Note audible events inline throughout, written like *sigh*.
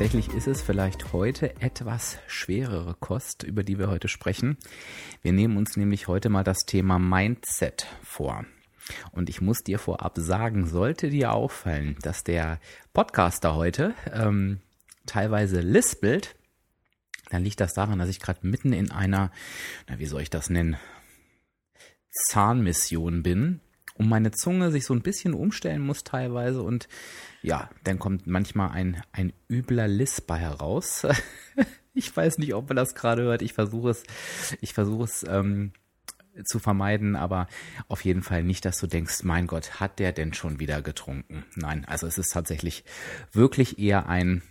tatsächlich ist es vielleicht heute etwas schwerere Kost, über die wir heute sprechen. Wir nehmen uns nämlich heute mal das Thema Mindset vor. Und ich muss dir vorab sagen, sollte dir auffallen, dass der Podcaster heute ähm, teilweise lispelt, dann liegt das daran, dass ich gerade mitten in einer, na, wie soll ich das nennen, Zahnmission bin und meine Zunge sich so ein bisschen umstellen muss teilweise und ja, dann kommt manchmal ein, ein übler Lisper heraus. *laughs* ich weiß nicht, ob man das gerade hört. Ich versuche es, ich versuche es ähm, zu vermeiden, aber auf jeden Fall nicht, dass du denkst, mein Gott, hat der denn schon wieder getrunken? Nein, also es ist tatsächlich wirklich eher ein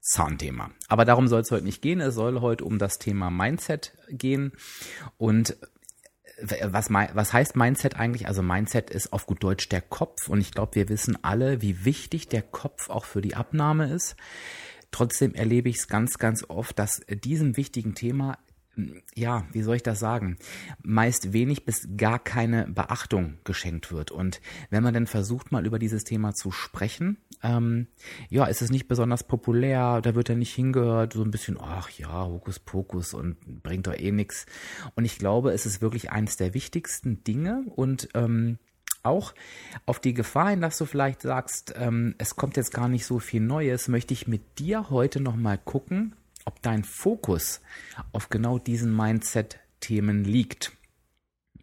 Zahnthema. Aber darum soll es heute nicht gehen. Es soll heute um das Thema Mindset gehen. Und was, was heißt Mindset eigentlich? Also Mindset ist auf gut Deutsch der Kopf und ich glaube, wir wissen alle, wie wichtig der Kopf auch für die Abnahme ist. Trotzdem erlebe ich es ganz, ganz oft, dass diesem wichtigen Thema ja, wie soll ich das sagen, meist wenig bis gar keine Beachtung geschenkt wird. Und wenn man dann versucht, mal über dieses Thema zu sprechen, ähm, ja, ist es nicht besonders populär, da wird er nicht hingehört, so ein bisschen, ach ja, Hokuspokus und bringt doch eh nix. Und ich glaube, es ist wirklich eines der wichtigsten Dinge und ähm, auch auf die Gefahr hin, dass du vielleicht sagst, ähm, es kommt jetzt gar nicht so viel Neues, möchte ich mit dir heute nochmal gucken, ob dein Fokus auf genau diesen Mindset-Themen liegt.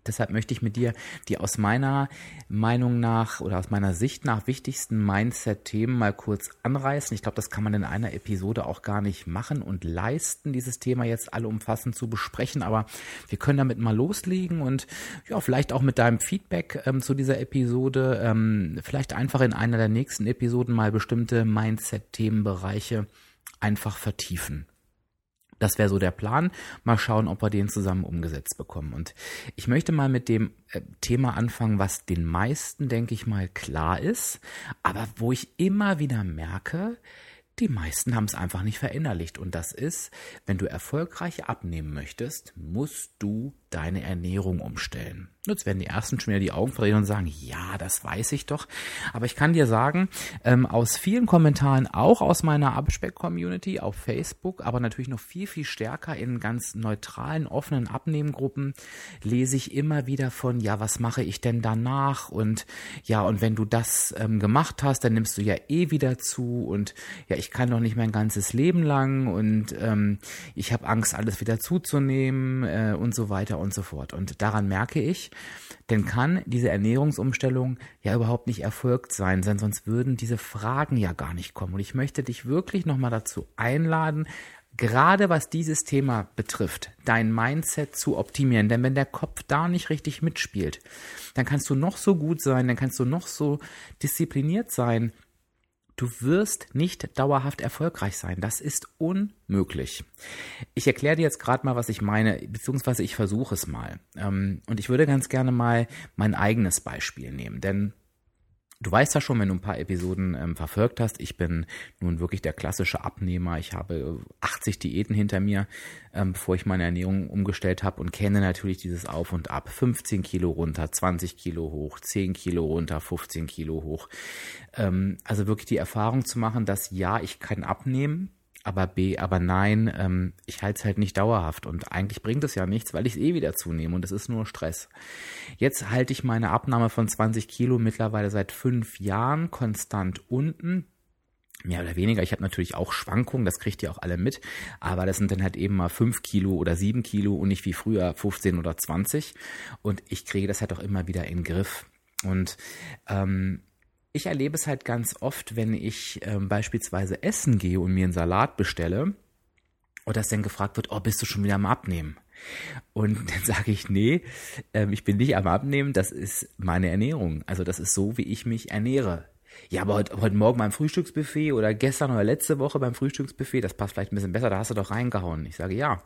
Deshalb möchte ich mit dir die aus meiner Meinung nach oder aus meiner Sicht nach wichtigsten Mindset-Themen mal kurz anreißen. Ich glaube, das kann man in einer Episode auch gar nicht machen und leisten, dieses Thema jetzt allumfassend zu besprechen. Aber wir können damit mal loslegen und ja, vielleicht auch mit deinem Feedback ähm, zu dieser Episode, ähm, vielleicht einfach in einer der nächsten Episoden mal bestimmte Mindset-Themenbereiche einfach vertiefen. Das wäre so der Plan. Mal schauen, ob wir den zusammen umgesetzt bekommen. Und ich möchte mal mit dem äh, Thema anfangen, was den meisten, denke ich mal, klar ist, aber wo ich immer wieder merke, die meisten haben es einfach nicht verinnerlicht. Und das ist, wenn du erfolgreich abnehmen möchtest, musst du deine Ernährung umstellen. Jetzt werden die ersten schon wieder die Augen verdrehen und sagen, ja, das weiß ich doch. Aber ich kann dir sagen, ähm, aus vielen Kommentaren, auch aus meiner Abspeck-Community auf Facebook, aber natürlich noch viel, viel stärker in ganz neutralen, offenen Abnehmgruppen, lese ich immer wieder von, ja, was mache ich denn danach? Und ja, und wenn du das ähm, gemacht hast, dann nimmst du ja eh wieder zu und ja, ich kann doch nicht mein ganzes Leben lang und ähm, ich habe Angst, alles wieder zuzunehmen äh, und so weiter und so fort. Und daran merke ich, denn kann diese Ernährungsumstellung ja überhaupt nicht erfolgt sein, denn sonst würden diese Fragen ja gar nicht kommen. Und ich möchte dich wirklich nochmal dazu einladen, gerade was dieses Thema betrifft, dein Mindset zu optimieren. Denn wenn der Kopf da nicht richtig mitspielt, dann kannst du noch so gut sein, dann kannst du noch so diszipliniert sein, Du wirst nicht dauerhaft erfolgreich sein. Das ist unmöglich. Ich erkläre dir jetzt gerade mal, was ich meine, beziehungsweise ich versuche es mal. Ähm, und ich würde ganz gerne mal mein eigenes Beispiel nehmen, denn Du weißt ja schon, wenn du ein paar Episoden ähm, verfolgt hast, ich bin nun wirklich der klassische Abnehmer. Ich habe 80 Diäten hinter mir, ähm, bevor ich meine Ernährung umgestellt habe und kenne natürlich dieses Auf und Ab. 15 Kilo runter, 20 Kilo hoch, 10 Kilo runter, 15 Kilo hoch. Ähm, also wirklich die Erfahrung zu machen, dass ja, ich kann abnehmen, aber B, aber nein, ähm, ich halte es halt nicht dauerhaft und eigentlich bringt es ja nichts, weil ich es eh wieder zunehme und es ist nur Stress. Jetzt halte ich meine Abnahme von 20 Kilo mittlerweile seit fünf Jahren konstant unten. Mehr oder weniger. Ich habe natürlich auch Schwankungen, das kriegt ihr auch alle mit, aber das sind dann halt eben mal fünf Kilo oder sieben Kilo und nicht wie früher 15 oder 20. Und ich kriege das halt auch immer wieder in den Griff. Und ähm, ich erlebe es halt ganz oft, wenn ich ähm, beispielsweise essen gehe und mir einen Salat bestelle und dass dann gefragt wird, oh, bist du schon wieder am Abnehmen? Und dann *laughs* sage ich, nee, ähm, ich bin nicht am Abnehmen, das ist meine Ernährung. Also das ist so, wie ich mich ernähre. Ja, aber heute, heute Morgen beim Frühstücksbuffet oder gestern oder letzte Woche beim Frühstücksbuffet, das passt vielleicht ein bisschen besser, da hast du doch reingehauen. Ich sage ja,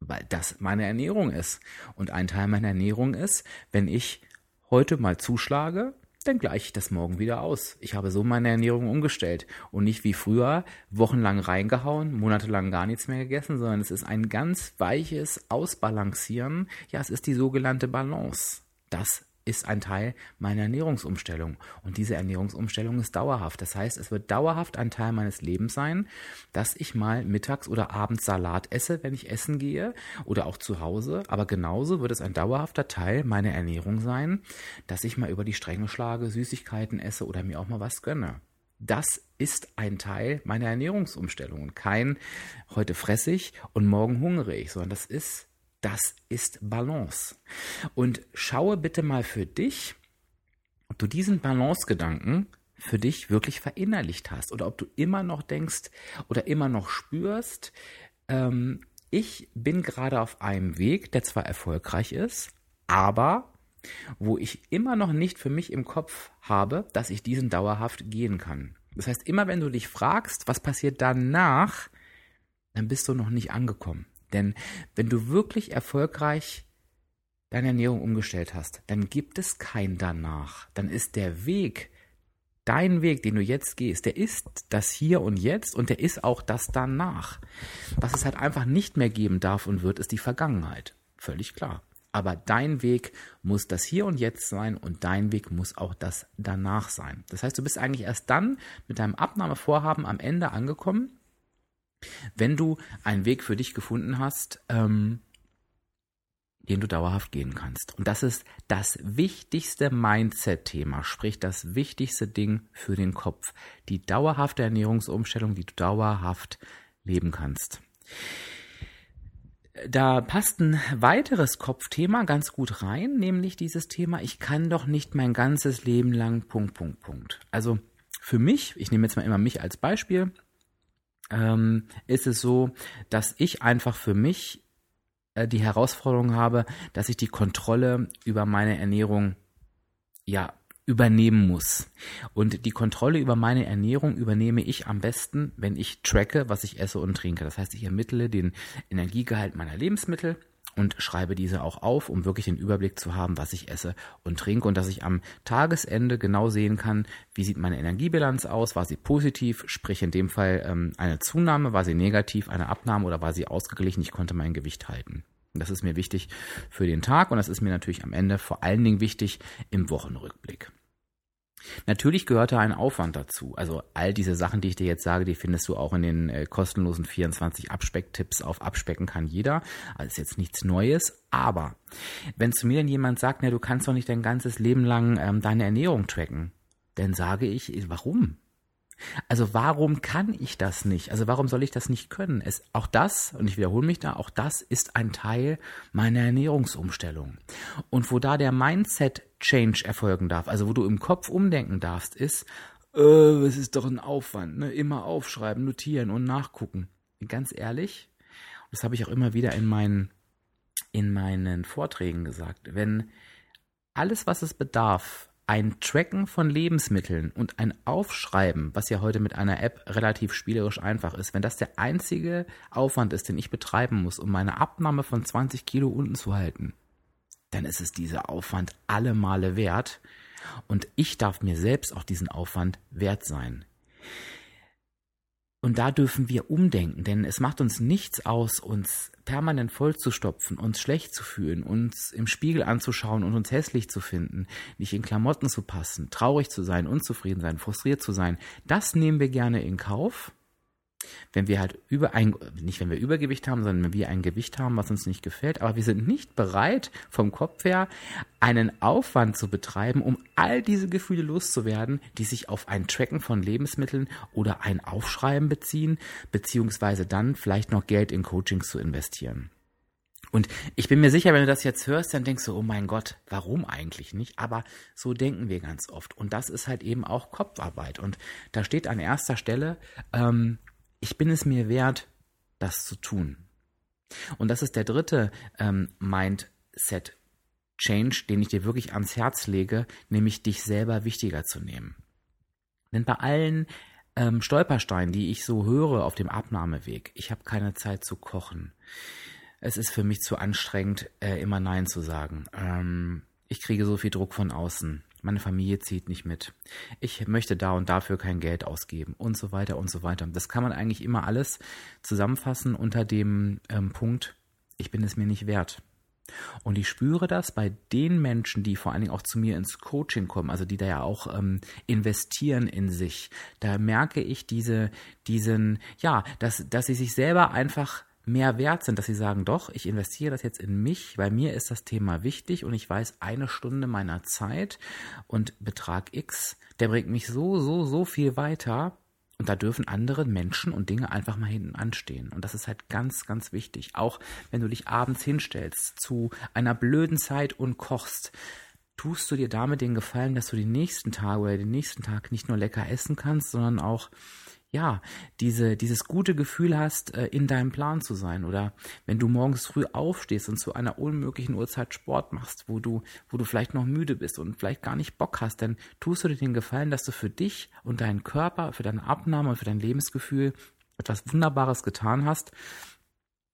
weil das meine Ernährung ist. Und ein Teil meiner Ernährung ist, wenn ich heute mal zuschlage, dann gleiche ich das morgen wieder aus. Ich habe so meine Ernährung umgestellt und nicht wie früher wochenlang reingehauen, monatelang gar nichts mehr gegessen, sondern es ist ein ganz weiches Ausbalancieren. Ja, es ist die sogenannte Balance. Das ist ein Teil meiner Ernährungsumstellung. Und diese Ernährungsumstellung ist dauerhaft. Das heißt, es wird dauerhaft ein Teil meines Lebens sein, dass ich mal mittags oder abends Salat esse, wenn ich essen gehe oder auch zu Hause. Aber genauso wird es ein dauerhafter Teil meiner Ernährung sein, dass ich mal über die Stränge schlage, Süßigkeiten esse oder mir auch mal was gönne. Das ist ein Teil meiner Ernährungsumstellung. Kein heute fresse ich und morgen hungere ich, sondern das ist das ist Balance. Und schaue bitte mal für dich, ob du diesen Balance-Gedanken für dich wirklich verinnerlicht hast oder ob du immer noch denkst oder immer noch spürst, ähm, ich bin gerade auf einem Weg, der zwar erfolgreich ist, aber wo ich immer noch nicht für mich im Kopf habe, dass ich diesen dauerhaft gehen kann. Das heißt, immer wenn du dich fragst, was passiert danach, dann bist du noch nicht angekommen. Denn wenn du wirklich erfolgreich deine Ernährung umgestellt hast, dann gibt es kein danach. Dann ist der Weg, dein Weg, den du jetzt gehst, der ist das Hier und Jetzt und der ist auch das danach. Was es halt einfach nicht mehr geben darf und wird, ist die Vergangenheit. Völlig klar. Aber dein Weg muss das Hier und Jetzt sein und dein Weg muss auch das danach sein. Das heißt, du bist eigentlich erst dann mit deinem Abnahmevorhaben am Ende angekommen, wenn du einen Weg für dich gefunden hast, ähm, den du dauerhaft gehen kannst. Und das ist das wichtigste Mindset-Thema, sprich das wichtigste Ding für den Kopf. Die dauerhafte Ernährungsumstellung, die du dauerhaft leben kannst. Da passt ein weiteres Kopfthema ganz gut rein, nämlich dieses Thema, ich kann doch nicht mein ganzes Leben lang Punkt, Punkt, Punkt. Also für mich, ich nehme jetzt mal immer mich als Beispiel, ähm, ist es so, dass ich einfach für mich äh, die Herausforderung habe, dass ich die Kontrolle über meine Ernährung ja übernehmen muss. Und die Kontrolle über meine Ernährung übernehme ich am besten, wenn ich tracke, was ich esse und trinke. Das heißt, ich ermittle den Energiegehalt meiner Lebensmittel und schreibe diese auch auf, um wirklich den Überblick zu haben, was ich esse und trinke und dass ich am Tagesende genau sehen kann, wie sieht meine Energiebilanz aus, war sie positiv, sprich in dem Fall ähm, eine Zunahme, war sie negativ, eine Abnahme oder war sie ausgeglichen, ich konnte mein Gewicht halten. Das ist mir wichtig für den Tag und das ist mir natürlich am Ende vor allen Dingen wichtig im Wochenrückblick. Natürlich gehört da ein Aufwand dazu. Also all diese Sachen, die ich dir jetzt sage, die findest du auch in den äh, kostenlosen 24 Abspecktipps auf Abspecken kann jeder. Also ist jetzt nichts Neues. Aber wenn zu mir dann jemand sagt, na, du kannst doch nicht dein ganzes Leben lang ähm, deine Ernährung tracken, dann sage ich, warum? Also warum kann ich das nicht? Also warum soll ich das nicht können? Es, auch das, und ich wiederhole mich da, auch das ist ein Teil meiner Ernährungsumstellung. Und wo da der Mindset-Change erfolgen darf, also wo du im Kopf umdenken darfst, ist, äh, es ist doch ein Aufwand, ne? immer aufschreiben, notieren und nachgucken. Ganz ehrlich, das habe ich auch immer wieder in meinen, in meinen Vorträgen gesagt, wenn alles, was es bedarf, ein Tracken von Lebensmitteln und ein Aufschreiben, was ja heute mit einer App relativ spielerisch einfach ist, wenn das der einzige Aufwand ist, den ich betreiben muss, um meine Abnahme von 20 Kilo unten zu halten, dann ist es dieser Aufwand alle Male wert und ich darf mir selbst auch diesen Aufwand wert sein. Und da dürfen wir umdenken, denn es macht uns nichts aus, uns permanent vollzustopfen, uns schlecht zu fühlen, uns im Spiegel anzuschauen und uns hässlich zu finden, nicht in Klamotten zu passen, traurig zu sein, unzufrieden sein, frustriert zu sein. Das nehmen wir gerne in Kauf wenn wir halt über ein, nicht wenn wir Übergewicht haben, sondern wenn wir ein Gewicht haben, was uns nicht gefällt, aber wir sind nicht bereit, vom Kopf her einen Aufwand zu betreiben, um all diese Gefühle loszuwerden, die sich auf ein Tracken von Lebensmitteln oder ein Aufschreiben beziehen, beziehungsweise dann vielleicht noch Geld in Coachings zu investieren. Und ich bin mir sicher, wenn du das jetzt hörst, dann denkst du, oh mein Gott, warum eigentlich nicht? Aber so denken wir ganz oft. Und das ist halt eben auch Kopfarbeit. Und da steht an erster Stelle, ähm, ich bin es mir wert, das zu tun. Und das ist der dritte ähm, Mindset Change, den ich dir wirklich ans Herz lege, nämlich dich selber wichtiger zu nehmen. Denn bei allen ähm, Stolpersteinen, die ich so höre auf dem Abnahmeweg, ich habe keine Zeit zu kochen. Es ist für mich zu anstrengend, äh, immer Nein zu sagen. Ähm, ich kriege so viel Druck von außen. Meine Familie zieht nicht mit. Ich möchte da und dafür kein Geld ausgeben und so weiter und so weiter. Das kann man eigentlich immer alles zusammenfassen unter dem ähm, Punkt, ich bin es mir nicht wert. Und ich spüre das bei den Menschen, die vor allen Dingen auch zu mir ins Coaching kommen, also die da ja auch ähm, investieren in sich. Da merke ich diese, diesen, ja, dass, dass sie sich selber einfach mehr wert sind, dass sie sagen, doch, ich investiere das jetzt in mich, weil mir ist das Thema wichtig und ich weiß, eine Stunde meiner Zeit und Betrag X, der bringt mich so, so, so viel weiter und da dürfen andere Menschen und Dinge einfach mal hinten anstehen. Und das ist halt ganz, ganz wichtig. Auch wenn du dich abends hinstellst zu einer blöden Zeit und kochst, tust du dir damit den Gefallen, dass du die nächsten Tage oder den nächsten Tag nicht nur lecker essen kannst, sondern auch ja, diese, dieses gute Gefühl hast, äh, in deinem Plan zu sein. Oder wenn du morgens früh aufstehst und zu einer unmöglichen Uhrzeit Sport machst, wo du, wo du vielleicht noch müde bist und vielleicht gar nicht Bock hast, dann tust du dir den Gefallen, dass du für dich und deinen Körper, für deine Abnahme und für dein Lebensgefühl etwas Wunderbares getan hast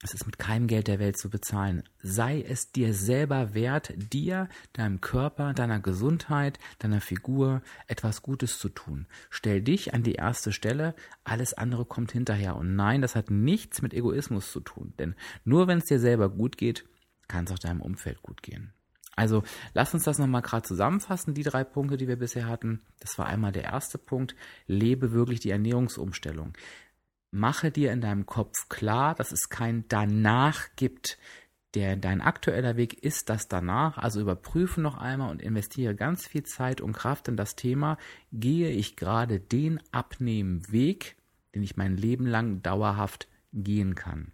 es ist mit keinem Geld der Welt zu bezahlen. Sei es dir selber wert, dir, deinem Körper, deiner Gesundheit, deiner Figur etwas Gutes zu tun. Stell dich an die erste Stelle, alles andere kommt hinterher. Und nein, das hat nichts mit Egoismus zu tun. Denn nur wenn es dir selber gut geht, kann es auch deinem Umfeld gut gehen. Also lass uns das nochmal gerade zusammenfassen, die drei Punkte, die wir bisher hatten. Das war einmal der erste Punkt. Lebe wirklich die Ernährungsumstellung mache dir in deinem Kopf klar, dass es kein danach gibt. Der, dein aktueller Weg ist das danach. Also überprüfe noch einmal und investiere ganz viel Zeit und Kraft in das Thema. Gehe ich gerade den Abnehmenweg, den ich mein Leben lang dauerhaft gehen kann?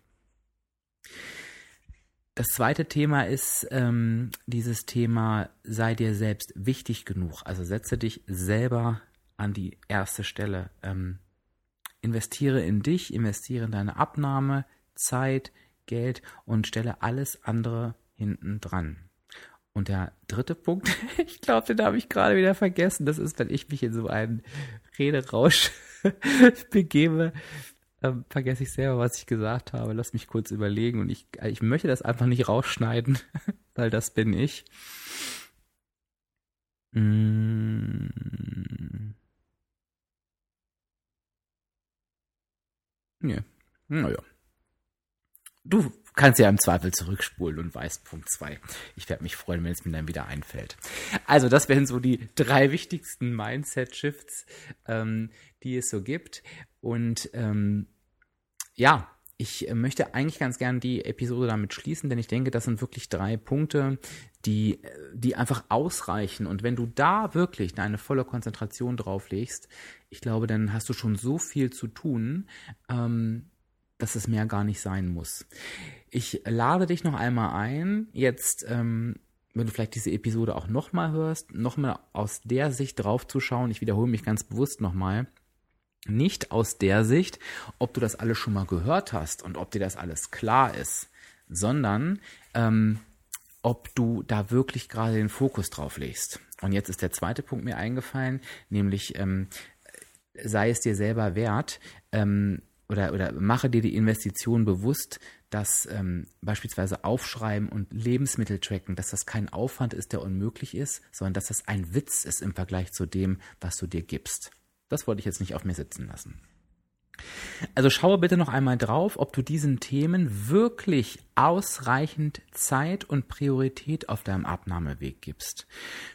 Das zweite Thema ist ähm, dieses Thema, sei dir selbst wichtig genug. Also setze dich selber an die erste Stelle. Ähm, Investiere in dich, investiere in deine Abnahme, Zeit, Geld und stelle alles andere hinten dran. Und der dritte Punkt, *laughs* ich glaube, den habe ich gerade wieder vergessen, das ist, wenn ich mich in so einen Rederausch *laughs* begebe, ähm, vergesse ich selber, was ich gesagt habe. Lass mich kurz überlegen und ich, ich möchte das einfach nicht rausschneiden, *laughs* weil das bin ich. Mmh. Nee. Naja. Du kannst ja im Zweifel zurückspulen und weißt Punkt 2. Ich werde mich freuen, wenn es mir dann wieder einfällt. Also, das wären so die drei wichtigsten Mindset-Shifts, ähm, die es so gibt. Und ähm, ja, ich möchte eigentlich ganz gern die Episode damit schließen, denn ich denke, das sind wirklich drei Punkte, die, die einfach ausreichen. Und wenn du da wirklich deine volle Konzentration drauf legst, ich glaube, dann hast du schon so viel zu tun, ähm, dass es mehr gar nicht sein muss. Ich lade dich noch einmal ein, jetzt, ähm, wenn du vielleicht diese Episode auch nochmal hörst, nochmal aus der Sicht drauf zu schauen. Ich wiederhole mich ganz bewusst nochmal. Nicht aus der Sicht, ob du das alles schon mal gehört hast und ob dir das alles klar ist, sondern ähm, ob du da wirklich gerade den Fokus drauf legst. Und jetzt ist der zweite Punkt mir eingefallen, nämlich ähm, sei es dir selber wert ähm, oder, oder mache dir die Investition bewusst, dass ähm, beispielsweise Aufschreiben und Lebensmittel tracken, dass das kein Aufwand ist, der unmöglich ist, sondern dass das ein Witz ist im Vergleich zu dem, was du dir gibst. Das wollte ich jetzt nicht auf mir sitzen lassen. Also schaue bitte noch einmal drauf, ob du diesen Themen wirklich ausreichend Zeit und Priorität auf deinem Abnahmeweg gibst.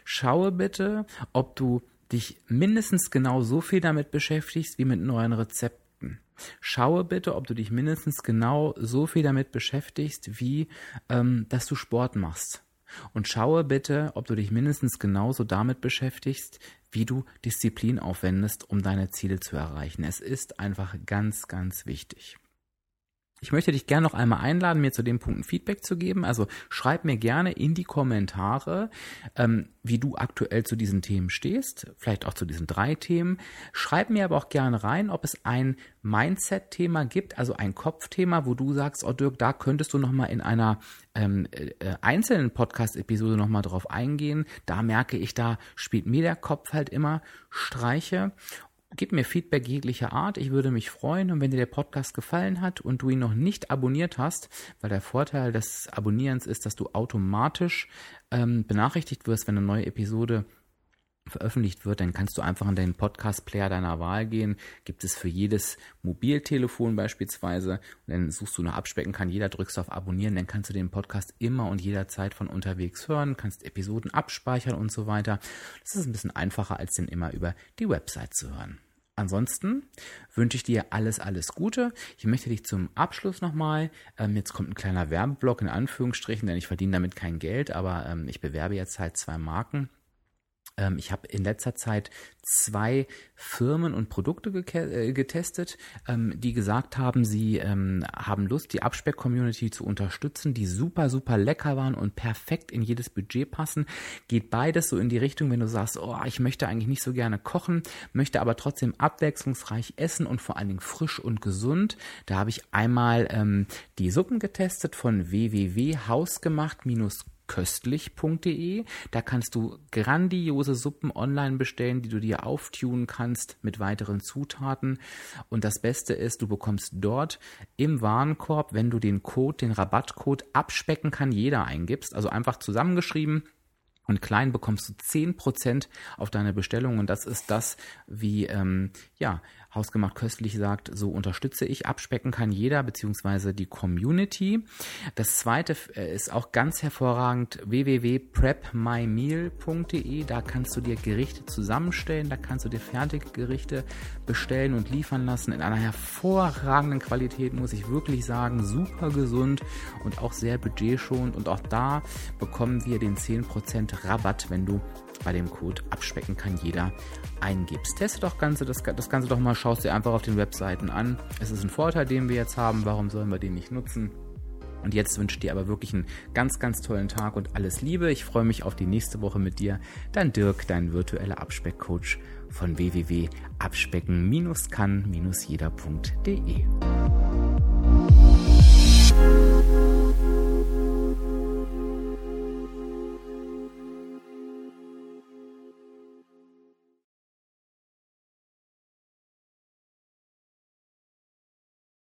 Schaue bitte, ob du dich mindestens genau so viel damit beschäftigst wie mit neuen Rezepten. Schaue bitte, ob du dich mindestens genau so viel damit beschäftigst, wie ähm, dass du Sport machst. Und schaue bitte, ob du dich mindestens genauso damit beschäftigst, wie du Disziplin aufwendest, um deine Ziele zu erreichen. Es ist einfach ganz, ganz wichtig. Ich möchte dich gerne noch einmal einladen, mir zu dem Punkt ein Feedback zu geben. Also schreib mir gerne in die Kommentare, ähm, wie du aktuell zu diesen Themen stehst, vielleicht auch zu diesen drei Themen. Schreib mir aber auch gerne rein, ob es ein Mindset-Thema gibt, also ein Kopfthema, wo du sagst, oh Dirk, da könntest du nochmal in einer ähm, äh, einzelnen Podcast-Episode nochmal drauf eingehen. Da merke ich, da spielt mir der Kopf halt immer Streiche. Gib mir Feedback jeglicher Art. Ich würde mich freuen. Und wenn dir der Podcast gefallen hat und du ihn noch nicht abonniert hast, weil der Vorteil des Abonnierens ist, dass du automatisch ähm, benachrichtigt wirst, wenn eine neue Episode veröffentlicht wird, dann kannst du einfach in den Podcast-Player deiner Wahl gehen. Gibt es für jedes Mobiltelefon beispielsweise. Und dann suchst du nach Abspecken, kann jeder, drückst auf Abonnieren, dann kannst du den Podcast immer und jederzeit von unterwegs hören, kannst Episoden abspeichern und so weiter. Das ist ein bisschen einfacher, als den immer über die Website zu hören. Ansonsten wünsche ich dir alles, alles Gute. Ich möchte dich zum Abschluss nochmal, ähm, jetzt kommt ein kleiner Werbeblock in Anführungsstrichen, denn ich verdiene damit kein Geld, aber ähm, ich bewerbe jetzt halt zwei Marken ähm, ich habe in letzter Zeit zwei Firmen und Produkte äh, getestet, ähm, die gesagt haben, sie ähm, haben Lust, die Abspeck-Community zu unterstützen, die super, super lecker waren und perfekt in jedes Budget passen. Geht beides so in die Richtung, wenn du sagst, oh, ich möchte eigentlich nicht so gerne kochen, möchte aber trotzdem abwechslungsreich essen und vor allen Dingen frisch und gesund. Da habe ich einmal ähm, die Suppen getestet von www.hausgemacht- köstlich.de. Da kannst du grandiose Suppen online bestellen, die du dir auftun kannst mit weiteren Zutaten. Und das Beste ist, du bekommst dort im Warenkorb, wenn du den Code, den Rabattcode abspecken kann jeder eingibst, also einfach zusammengeschrieben, und klein bekommst du 10% auf deine Bestellung und das ist das, wie ähm, ja, Hausgemacht köstlich sagt, so unterstütze ich. Abspecken kann jeder, beziehungsweise die Community. Das zweite äh, ist auch ganz hervorragend www.prepmymeal.de. Da kannst du dir Gerichte zusammenstellen, da kannst du dir fertige Gerichte bestellen und liefern lassen in einer hervorragenden Qualität, muss ich wirklich sagen. Super gesund und auch sehr budgetschonend. Und auch da bekommen wir den 10% Rabatt, wenn du bei dem Code abspecken kann jeder eingibst. Teste doch Ganze, das, das Ganze doch mal, schaust dir einfach auf den Webseiten an. Es ist ein Vorteil, den wir jetzt haben. Warum sollen wir den nicht nutzen? Und jetzt wünsche ich dir aber wirklich einen ganz, ganz tollen Tag und alles Liebe. Ich freue mich auf die nächste Woche mit dir. Dein Dirk, dein virtueller Abspeckcoach von www.abspecken-kann-jeder.de.